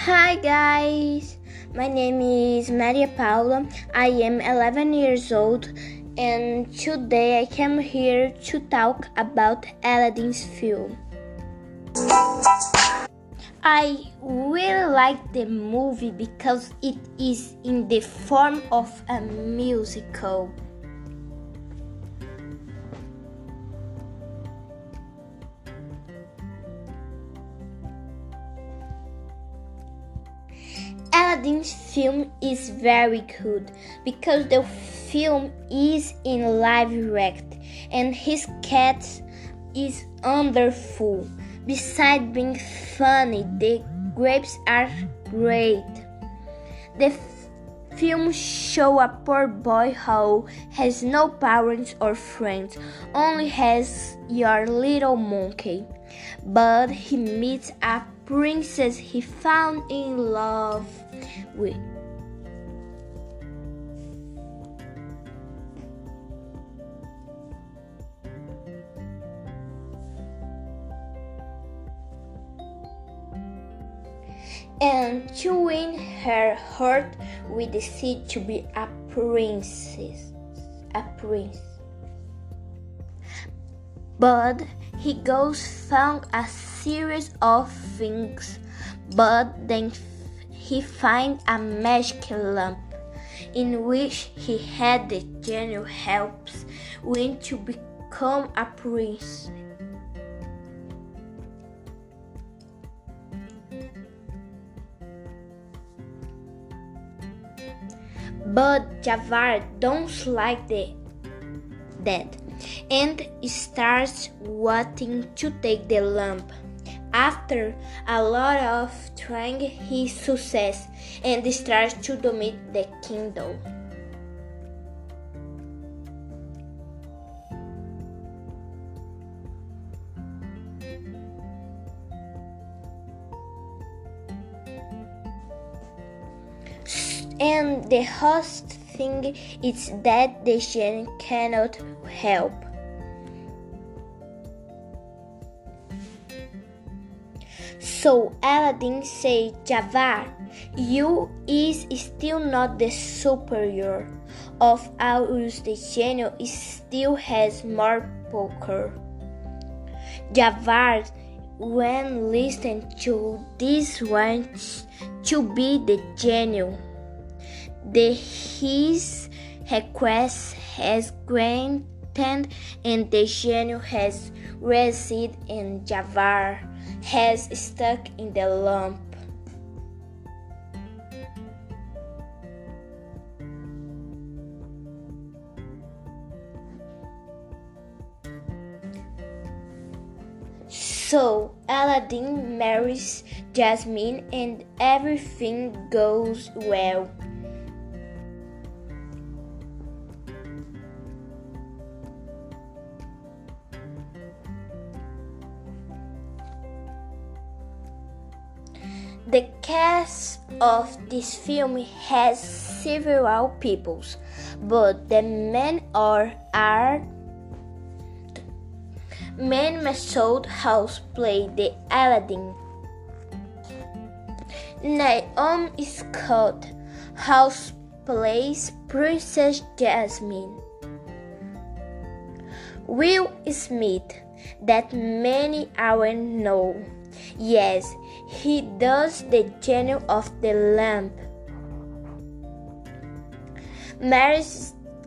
Hi guys, my name is Maria Paula. I am 11 years old and today I came here to talk about Aladdin's film. I really like the movie because it is in the form of a musical. Aladdin's film is very good because the film is in live direct and his cat is wonderful. Besides being funny, the grapes are great. The film show a poor boy who has no parents or friends, only has your little monkey. But he meets a princess he found in love with. And to win her heart, we decide to be a princess, a prince. But he goes found a series of things, but then he finds a magic lamp in which he had the genie helps when to become a prince. But Jafar don't like the, that and starts wanting to take the lamp. After a lot of trying, he success and starts to dominate the kingdom. And the host thing is that the genie cannot help. So Aladdin said, Jafar, you is still not the superior of all the genie still has more power. Jafar, when listened to this wants to be the genie. The his request has granted and the genie has received and Jafar has stuck in the lamp. So Aladdin marries Jasmine and everything goes well. The cast of this film has several peoples, but the men are are Man Massoud House played the Aladdin. Naomi Scott House plays Princess Jasmine. Will Smith, that many are know. Yes, he does the genie of the lamp. Mary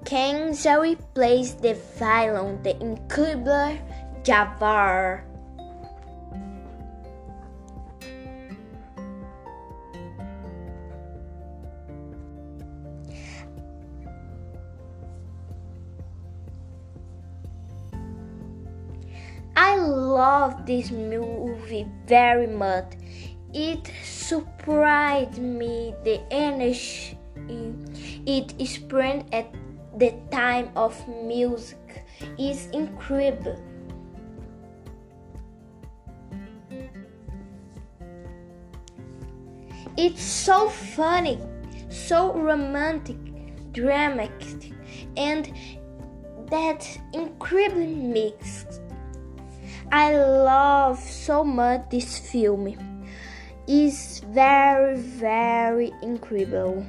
Kenzari plays the violin, the incredible Jafar. I love this movie very much. It surprised me the energy it spread at the time of music is incredible. It's so funny, so romantic, dramatic, and that incredible mix. I love so much this film. It's very, very incredible.